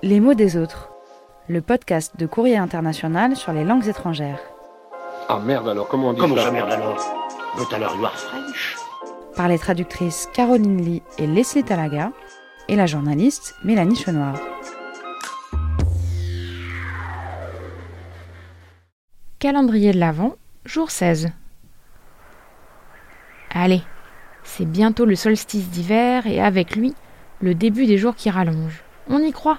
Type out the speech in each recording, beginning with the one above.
Les mots des autres, le podcast de Courrier International sur les langues étrangères. Ah merde alors, comment on dit Comment ça ça merde alors But alors you are French Par les traductrices Caroline Lee et Leslie Talaga et la journaliste Mélanie Chenoir. Calendrier de l'Avent, jour 16. Allez, c'est bientôt le solstice d'hiver et avec lui, le début des jours qui rallongent. On y croit?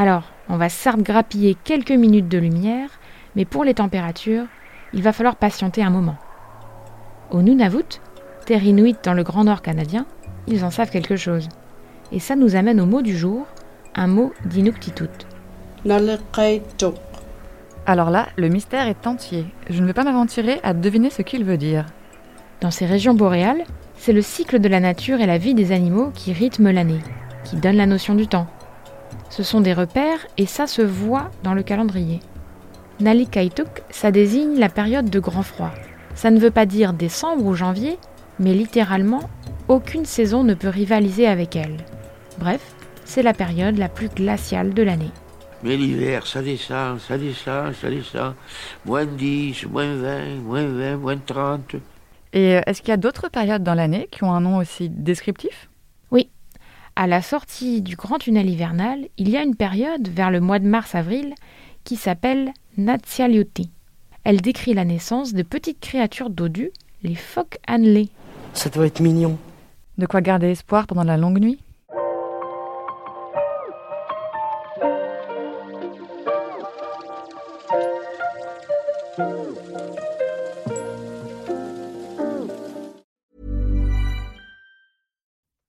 Alors, on va certes grappiller quelques minutes de lumière, mais pour les températures, il va falloir patienter un moment. Au Nunavut, terre inuite dans le Grand Nord canadien, ils en savent quelque chose. Et ça nous amène au mot du jour, un mot d'Inuktitut. Alors là, le mystère est entier. Je ne vais pas m'aventurer à deviner ce qu'il veut dire. Dans ces régions boréales, c'est le cycle de la nature et la vie des animaux qui rythment l'année, qui donnent la notion du temps. Ce sont des repères et ça se voit dans le calendrier. Nalikaituk, ça désigne la période de grand froid. Ça ne veut pas dire décembre ou janvier, mais littéralement, aucune saison ne peut rivaliser avec elle. Bref, c'est la période la plus glaciale de l'année. Mais l'hiver, ça descend, ça descend, ça descend. Moins 10, moins 20, moins 20, moins 30. Et euh, est-ce qu'il y a d'autres périodes dans l'année qui ont un nom aussi descriptif? À la sortie du grand tunnel hivernal, il y a une période vers le mois de mars-avril qui s'appelle Natsialiuti. Elle décrit la naissance de petites créatures dodues, les phoques annelés. Ça doit être mignon. De quoi garder espoir pendant la longue nuit?